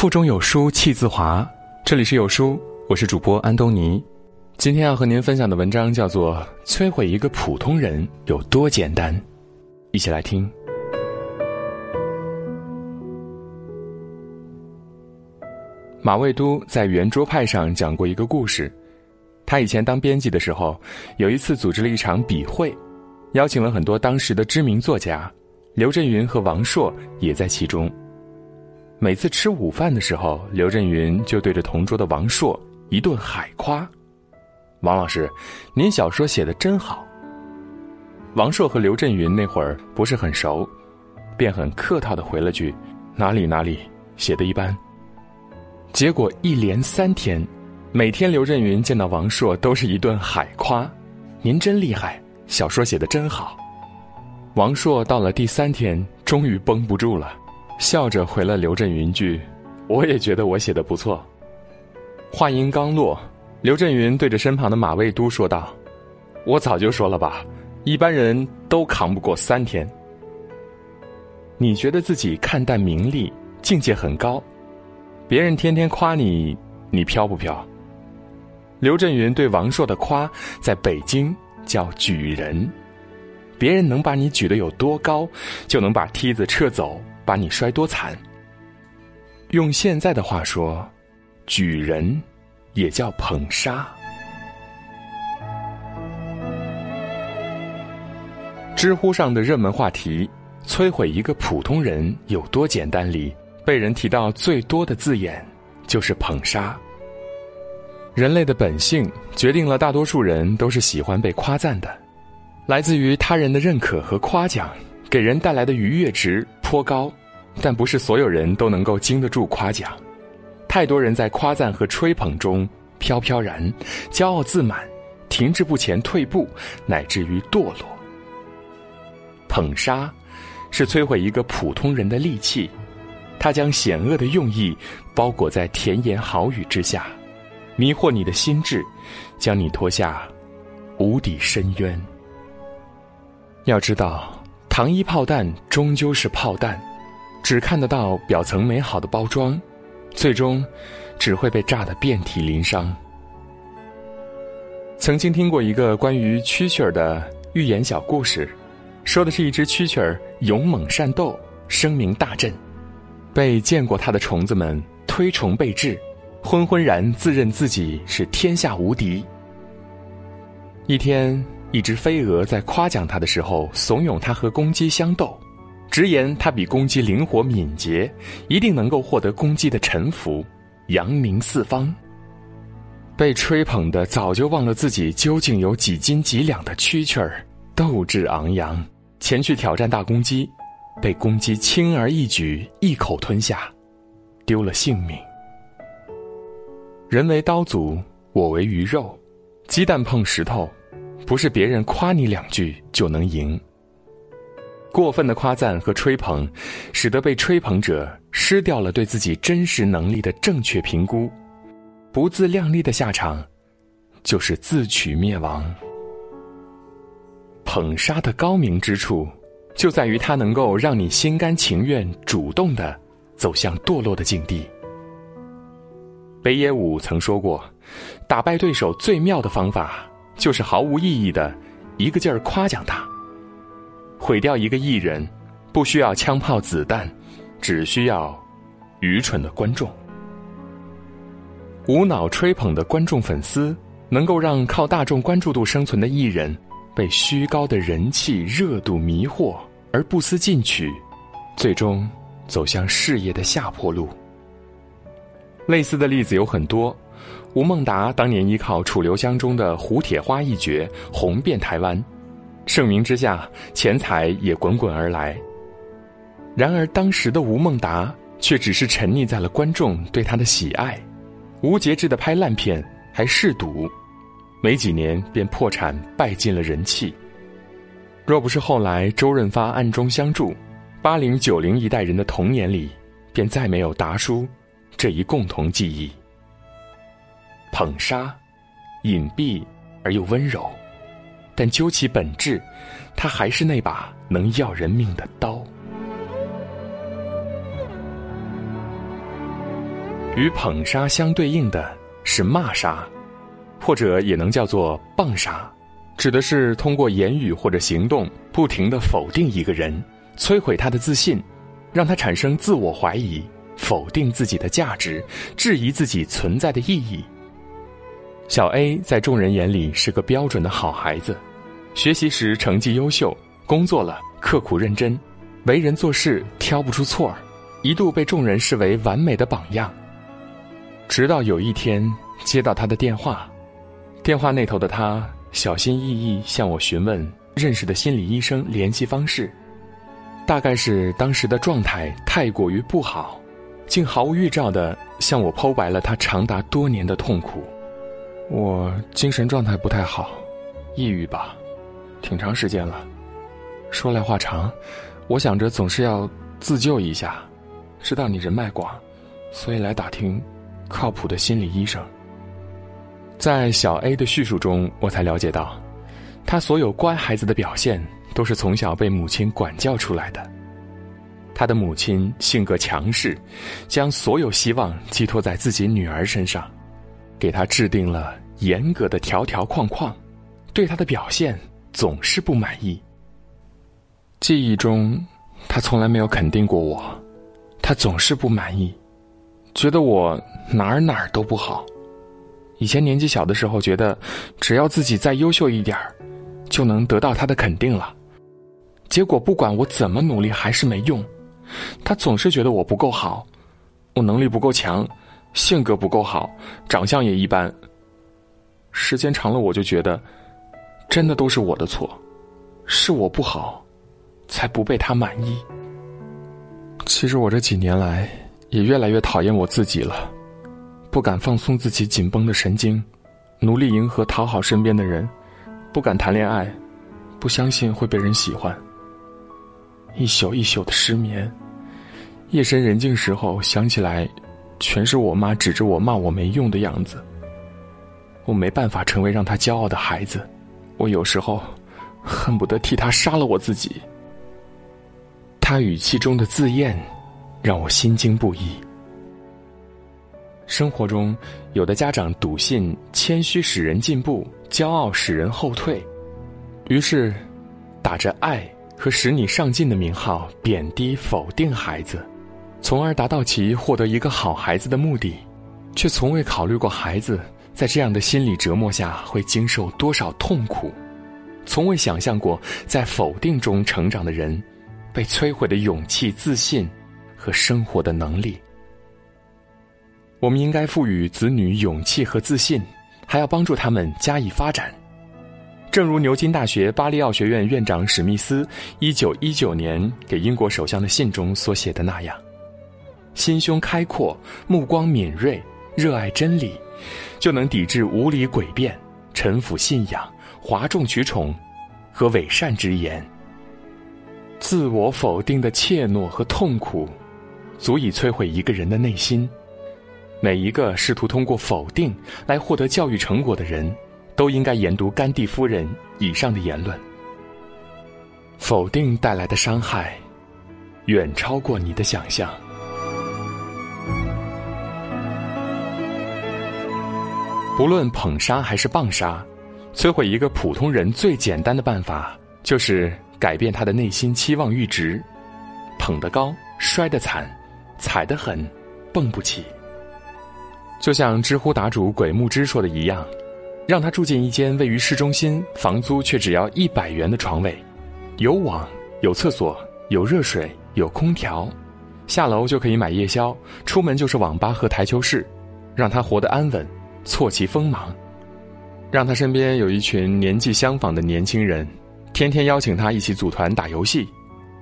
腹中有书气自华。这里是有书，我是主播安东尼。今天要和您分享的文章叫做《摧毁一个普通人有多简单》，一起来听。马未都在圆桌派上讲过一个故事。他以前当编辑的时候，有一次组织了一场笔会，邀请了很多当时的知名作家，刘震云和王朔也在其中。每次吃午饭的时候，刘震云就对着同桌的王朔一顿海夸：“王老师，您小说写的真好。”王朔和刘震云那会儿不是很熟，便很客套的回了句：“哪里哪里，写的一般。”结果一连三天，每天刘震云见到王朔都是一顿海夸：“您真厉害，小说写的真好。”王朔到了第三天，终于绷不住了。笑着回了刘震云句：“我也觉得我写的不错。”话音刚落，刘震云对着身旁的马未都说道：“我早就说了吧，一般人都扛不过三天。你觉得自己看淡名利，境界很高，别人天天夸你，你飘不飘？”刘震云对王朔的夸，在北京叫举人，别人能把你举得有多高，就能把梯子撤走。把你摔多惨？用现在的话说，举人也叫捧杀。知乎上的热门话题“摧毁一个普通人有多简单”里，被人提到最多的字眼就是捧杀。人类的本性决定了大多数人都是喜欢被夸赞的，来自于他人的认可和夸奖，给人带来的愉悦值颇高。但不是所有人都能够经得住夸奖，太多人在夸赞和吹捧中飘飘然，骄傲自满，停滞不前，退步，乃至于堕落。捧杀，是摧毁一个普通人的利器，它将险恶的用意包裹在甜言好语之下，迷惑你的心智，将你拖下无底深渊。要知道，糖衣炮弹终究是炮弹。只看得到表层美好的包装，最终只会被炸得遍体鳞伤。曾经听过一个关于蛐蛐儿的寓言小故事，说的是一只蛐蛐儿勇猛善斗，声名大振，被见过它的虫子们推崇备至，昏昏然自认自己是天下无敌。一天，一只飞蛾在夸奖它的时候，怂恿它和公鸡相斗。直言他比公鸡灵活敏捷，一定能够获得公鸡的臣服，扬名四方。被吹捧的早就忘了自己究竟有几斤几两的蛐蛐儿，斗志昂扬，前去挑战大公鸡，被公鸡轻而易举一口吞下，丢了性命。人为刀俎，我为鱼肉，鸡蛋碰石头，不是别人夸你两句就能赢。过分的夸赞和吹捧，使得被吹捧者失掉了对自己真实能力的正确评估，不自量力的下场，就是自取灭亡。捧杀的高明之处，就在于它能够让你心甘情愿、主动的走向堕落的境地。北野武曾说过，打败对手最妙的方法，就是毫无意义的一个劲儿夸奖他。毁掉一个艺人，不需要枪炮子弹，只需要愚蠢的观众。无脑吹捧的观众粉丝，能够让靠大众关注度生存的艺人，被虚高的人气热度迷惑而不思进取，最终走向事业的下坡路。类似的例子有很多。吴孟达当年依靠《楚留香》中的胡铁花一角红遍台湾。盛名之下，钱财也滚滚而来。然而，当时的吴孟达却只是沉溺在了观众对他的喜爱，无节制的拍烂片，还嗜赌，没几年便破产，败尽了人气。若不是后来周润发暗中相助，八零九零一代人的童年里，便再没有达叔这一共同记忆。捧杀，隐蔽而又温柔。但究其本质，它还是那把能要人命的刀。与捧杀相对应的是骂杀，或者也能叫做棒杀，指的是通过言语或者行动不停的否定一个人，摧毁他的自信，让他产生自我怀疑，否定自己的价值，质疑自己存在的意义。小 A 在众人眼里是个标准的好孩子，学习时成绩优秀，工作了刻苦认真，为人做事挑不出错儿，一度被众人视为完美的榜样。直到有一天接到他的电话，电话那头的他小心翼翼向我询问认识的心理医生联系方式，大概是当时的状态太过于不好，竟毫无预兆的向我剖白了他长达多年的痛苦。我精神状态不太好，抑郁吧，挺长时间了。说来话长，我想着总是要自救一下，知道你人脉广，所以来打听靠谱的心理医生。在小 A 的叙述中，我才了解到，他所有乖孩子的表现都是从小被母亲管教出来的。他的母亲性格强势，将所有希望寄托在自己女儿身上。给他制定了严格的条条框框，对他的表现总是不满意。记忆中，他从来没有肯定过我，他总是不满意，觉得我哪儿哪儿都不好。以前年纪小的时候，觉得只要自己再优秀一点儿，就能得到他的肯定了。结果不管我怎么努力，还是没用。他总是觉得我不够好，我能力不够强。性格不够好，长相也一般。时间长了，我就觉得，真的都是我的错，是我不好，才不被他满意。其实我这几年来也越来越讨厌我自己了，不敢放松自己紧绷的神经，努力迎合讨好身边的人，不敢谈恋爱，不相信会被人喜欢。一宿一宿的失眠，夜深人静时候想起来。全是我妈指着我骂我没用的样子。我没办法成为让他骄傲的孩子，我有时候恨不得替他杀了我自己。他语气中的自厌，让我心惊不已。生活中，有的家长笃信谦虚使人进步，骄傲使人后退，于是打着爱和使你上进的名号，贬低否定孩子。从而达到其获得一个好孩子的目的，却从未考虑过孩子在这样的心理折磨下会经受多少痛苦，从未想象过在否定中成长的人，被摧毁的勇气、自信和生活的能力。我们应该赋予子女勇气和自信，还要帮助他们加以发展。正如牛津大学巴利奥学院院长史密斯一九一九年给英国首相的信中所写的那样。心胸开阔，目光敏锐，热爱真理，就能抵制无理诡辩、臣服信仰、哗众取宠和伪善之言。自我否定的怯懦和痛苦，足以摧毁一个人的内心。每一个试图通过否定来获得教育成果的人，都应该研读甘地夫人以上的言论。否定带来的伤害，远超过你的想象。不论捧杀还是棒杀，摧毁一个普通人最简单的办法，就是改变他的内心期望阈值。捧得高，摔得惨；踩得狠，蹦不起。就像知乎答主鬼木之说的一样，让他住进一间位于市中心、房租却只要一百元的床位，有网、有厕所、有热水、有空调，下楼就可以买夜宵，出门就是网吧和台球室，让他活得安稳。挫其锋芒，让他身边有一群年纪相仿的年轻人，天天邀请他一起组团打游戏，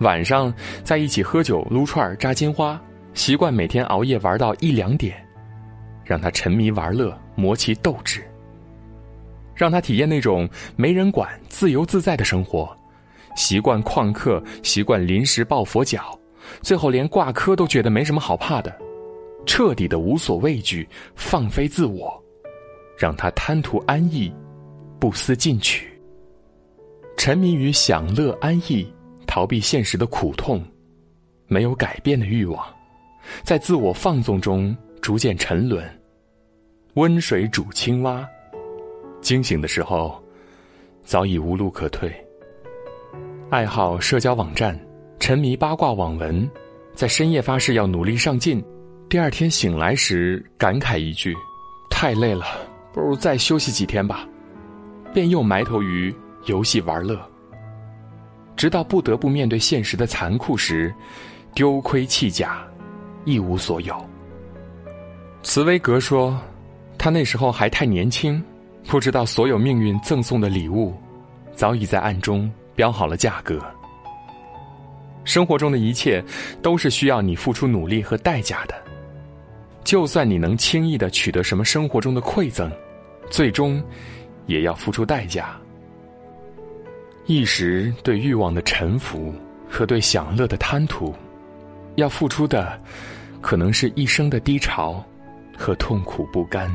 晚上在一起喝酒、撸串、扎金花，习惯每天熬夜玩到一两点，让他沉迷玩乐，磨其斗志，让他体验那种没人管、自由自在的生活，习惯旷课，习惯临时抱佛脚，最后连挂科都觉得没什么好怕的，彻底的无所畏惧，放飞自我。让他贪图安逸，不思进取。沉迷于享乐安逸，逃避现实的苦痛，没有改变的欲望，在自我放纵中逐渐沉沦。温水煮青蛙，惊醒的时候，早已无路可退。爱好社交网站，沉迷八卦网文，在深夜发誓要努力上进，第二天醒来时感慨一句：“太累了，不如再休息几天吧。”便又埋头于游戏玩乐，直到不得不面对现实的残酷时，丢盔弃甲，一无所有。茨威格说：“他那时候还太年轻，不知道所有命运赠送的礼物，早已在暗中标好了价格。生活中的一切都是需要你付出努力和代价的。就算你能轻易的取得什么生活中的馈赠，最终。”也要付出代价。一时对欲望的臣服和对享乐的贪图，要付出的，可能是一生的低潮和痛苦不甘。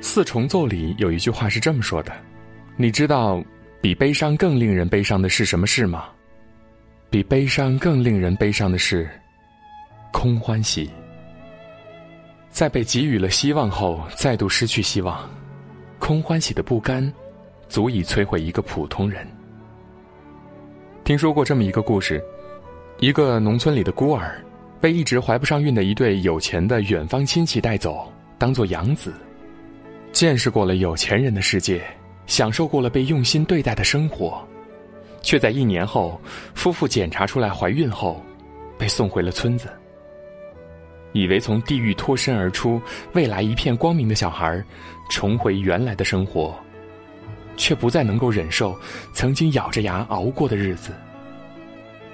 四重奏里有一句话是这么说的：“你知道，比悲伤更令人悲伤的是什么事吗？比悲伤更令人悲伤的是，空欢喜。”在被给予了希望后，再度失去希望，空欢喜的不甘，足以摧毁一个普通人。听说过这么一个故事：一个农村里的孤儿，被一直怀不上孕的一对有钱的远方亲戚带走，当做养子，见识过了有钱人的世界，享受过了被用心对待的生活，却在一年后，夫妇检查出来怀孕后，被送回了村子。以为从地狱脱身而出，未来一片光明的小孩，重回原来的生活，却不再能够忍受曾经咬着牙熬过的日子。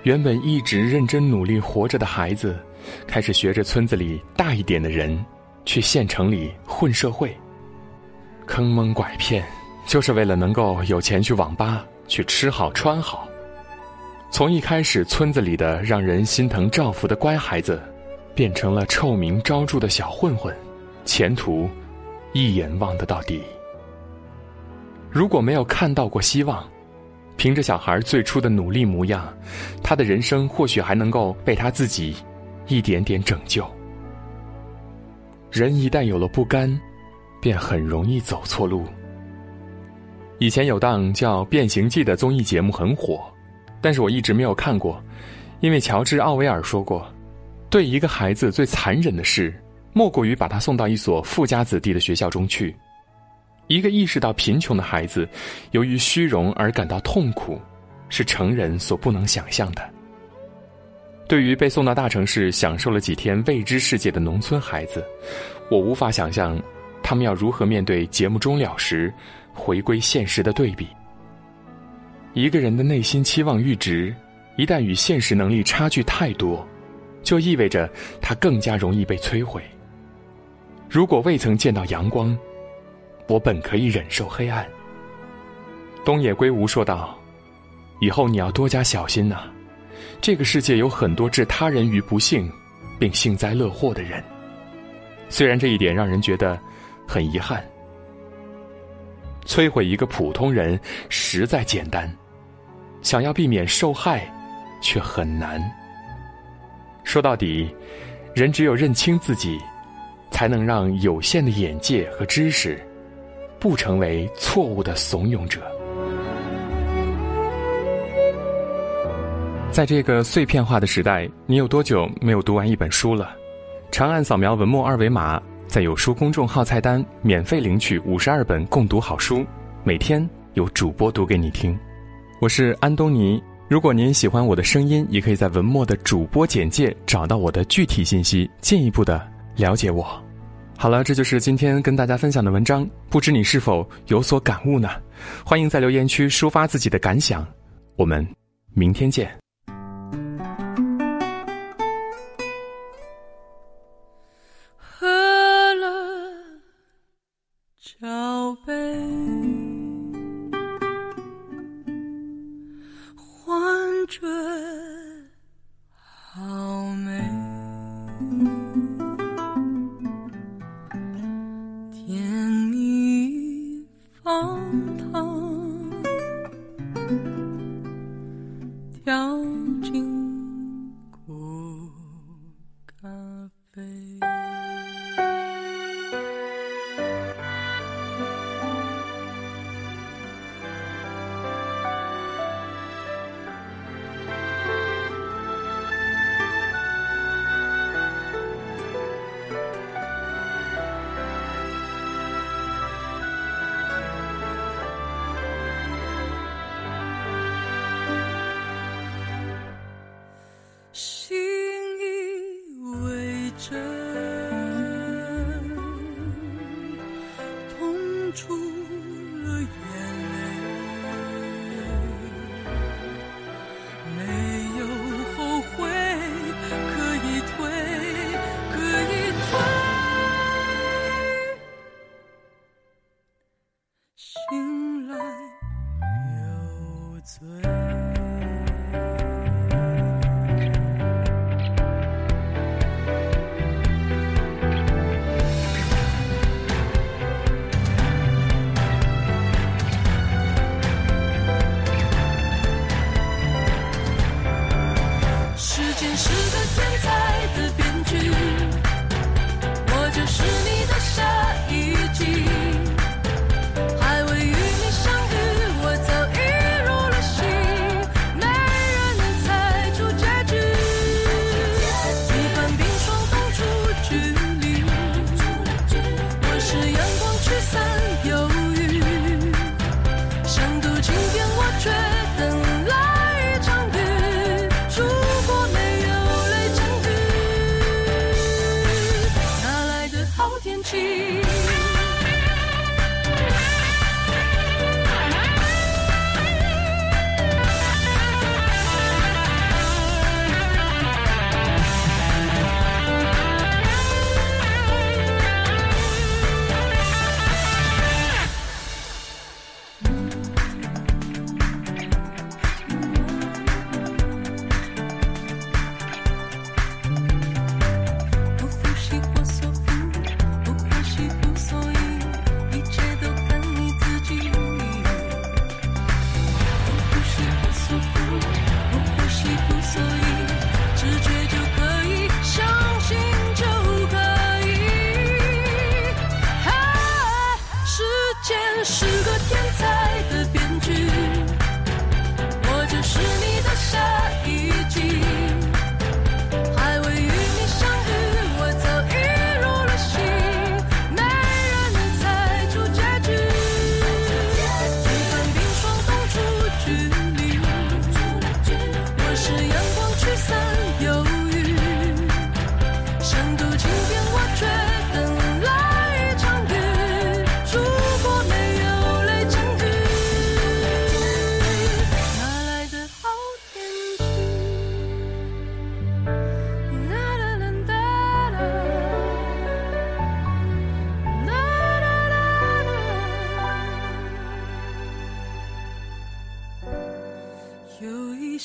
原本一直认真努力活着的孩子，开始学着村子里大一点的人，去县城里混社会，坑蒙拐骗，就是为了能够有钱去网吧，去吃好穿好。从一开始村子里的让人心疼照拂的乖孩子。变成了臭名昭著的小混混，前途一眼望得到底。如果没有看到过希望，凭着小孩最初的努力模样，他的人生或许还能够被他自己一点点拯救。人一旦有了不甘，便很容易走错路。以前有档叫《变形记》的综艺节目很火，但是我一直没有看过，因为乔治·奥威尔说过。对一个孩子最残忍的事，莫过于把他送到一所富家子弟的学校中去。一个意识到贫穷的孩子，由于虚荣而感到痛苦，是成人所不能想象的。对于被送到大城市享受了几天未知世界的农村孩子，我无法想象，他们要如何面对节目终了时回归现实的对比。一个人的内心期望阈值，一旦与现实能力差距太多。就意味着他更加容易被摧毁。如果未曾见到阳光，我本可以忍受黑暗。东野圭吾说道：“以后你要多加小心呐，这个世界有很多置他人于不幸，并幸灾乐祸的人。虽然这一点让人觉得很遗憾。摧毁一个普通人实在简单，想要避免受害，却很难。”说到底，人只有认清自己，才能让有限的眼界和知识，不成为错误的怂恿者。在这个碎片化的时代，你有多久没有读完一本书了？长按扫描文末二维码，在有书公众号菜单免费领取五十二本共读好书，每天有主播读给你听。我是安东尼。如果您喜欢我的声音，也可以在文末的主播简介找到我的具体信息，进一步的了解我。好了，这就是今天跟大家分享的文章，不知你是否有所感悟呢？欢迎在留言区抒发自己的感想，我们明天见。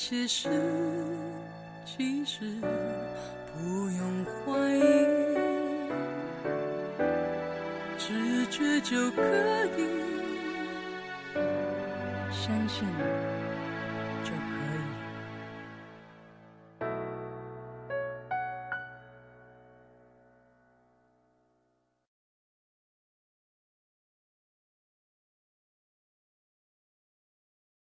些事其实不用怀疑，直觉就可以相信，